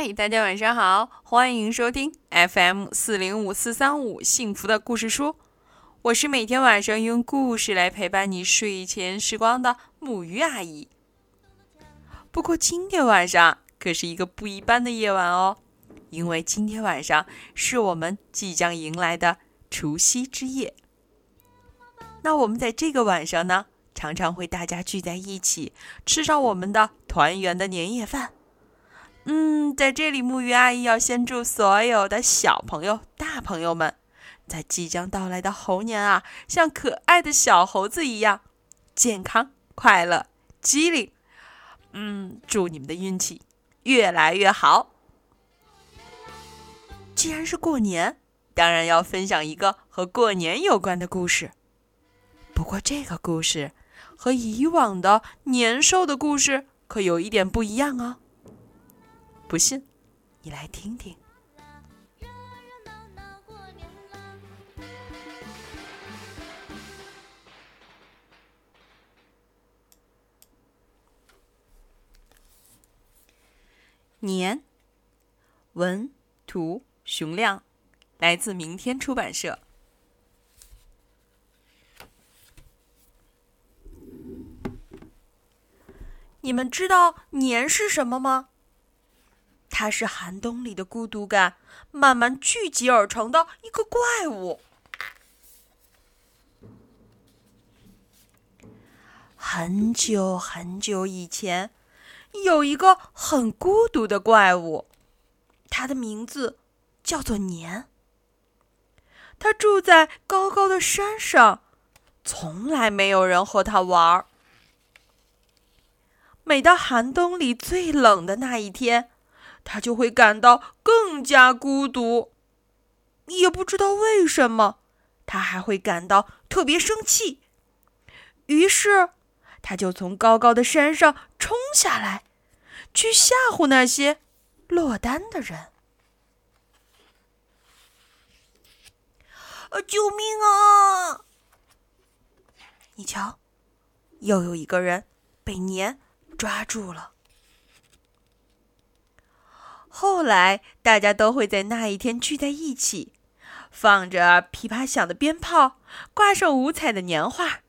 嗨，大家晚上好，欢迎收听 FM 四零五四三五幸福的故事书。我是每天晚上用故事来陪伴你睡前时光的木鱼阿姨。不过今天晚上可是一个不一般的夜晚哦，因为今天晚上是我们即将迎来的除夕之夜。那我们在这个晚上呢，常常会大家聚在一起，吃上我们的团圆的年夜饭。嗯，在这里，木鱼阿姨要先祝所有的小朋友、大朋友们，在即将到来的猴年啊，像可爱的小猴子一样，健康、快乐、机灵。嗯，祝你们的运气越来越好。既然是过年，当然要分享一个和过年有关的故事。不过，这个故事和以往的年兽的故事可有一点不一样哦。不信，你来听听。年，文图熊亮，来自明天出版社。你们知道年是什么吗？它是寒冬里的孤独感慢慢聚集而成的一个怪物。很久很久以前，有一个很孤独的怪物，它的名字叫做年。它住在高高的山上，从来没有人和它玩儿。每到寒冬里最冷的那一天。他就会感到更加孤独，也不知道为什么，他还会感到特别生气。于是，他就从高高的山上冲下来，去吓唬那些落单的人。啊！救命啊！你瞧，又有一个人被年抓住了。后来，大家都会在那一天聚在一起，放着噼啪响的鞭炮，挂上五彩的年画，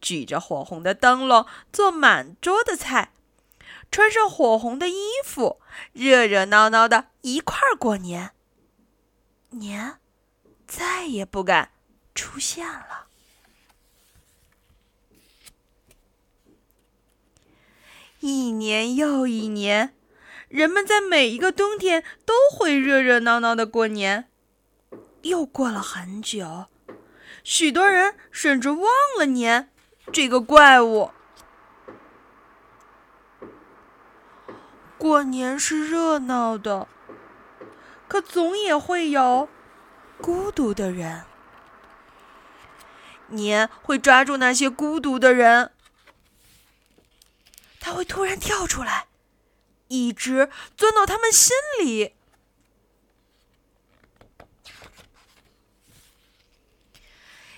举着火红的灯笼，做满桌的菜，穿上火红的衣服，热热闹闹的一块儿过年。年再也不敢出现了。一年又一年。人们在每一个冬天都会热热闹闹的过年。又过了很久，许多人甚至忘了年这个怪物。过年是热闹的，可总也会有孤独的人。年会抓住那些孤独的人，他会突然跳出来。一直钻到他们心里，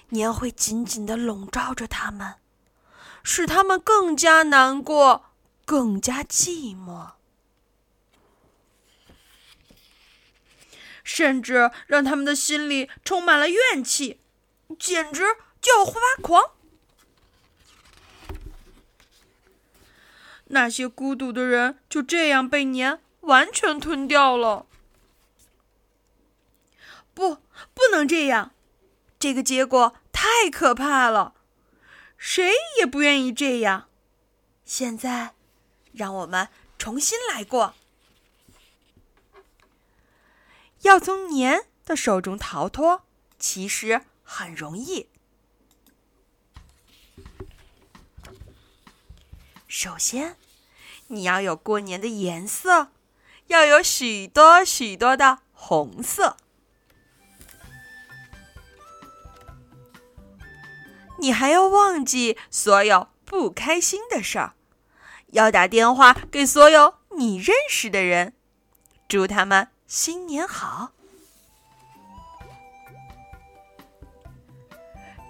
年会紧紧的笼罩着他们，使他们更加难过，更加寂寞，甚至让他们的心里充满了怨气，简直就要发狂。那些孤独的人就这样被年完全吞掉了。不，不能这样，这个结果太可怕了，谁也不愿意这样。现在，让我们重新来过。要从年的手中逃脱，其实很容易。首先，你要有过年的颜色，要有许多许多的红色。你还要忘记所有不开心的事儿，要打电话给所有你认识的人，祝他们新年好。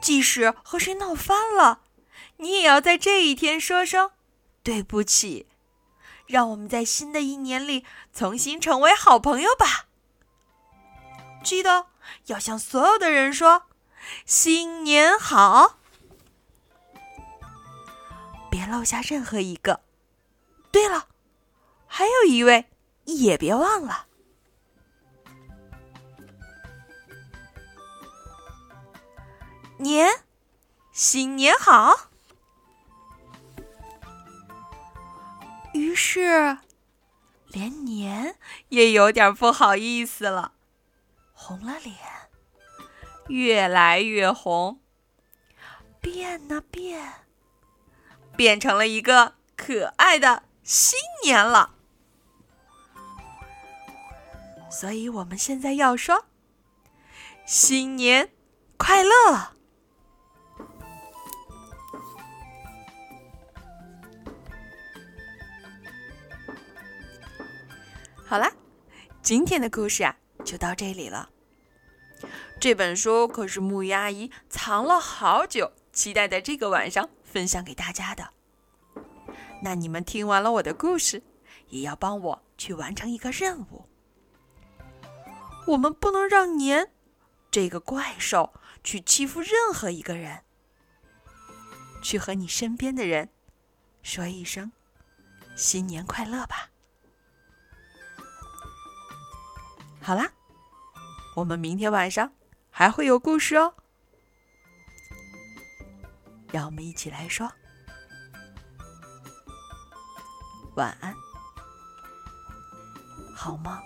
即使和谁闹翻了，你也要在这一天说声。对不起，让我们在新的一年里重新成为好朋友吧。记得要向所有的人说“新年好”，别漏下任何一个。对了，还有一位也别忘了。年，新年好。是，连年也有点不好意思了，红了脸，越来越红，变啊变，变成了一个可爱的新年了。所以我们现在要说：新年快乐！好啦，今天的故事啊就到这里了。这本书可是木鱼阿姨藏了好久，期待在这个晚上分享给大家的。那你们听完了我的故事，也要帮我去完成一个任务。我们不能让年这个怪兽去欺负任何一个人。去和你身边的人说一声新年快乐吧。好啦，我们明天晚上还会有故事哦。让我们一起来说晚安，好吗。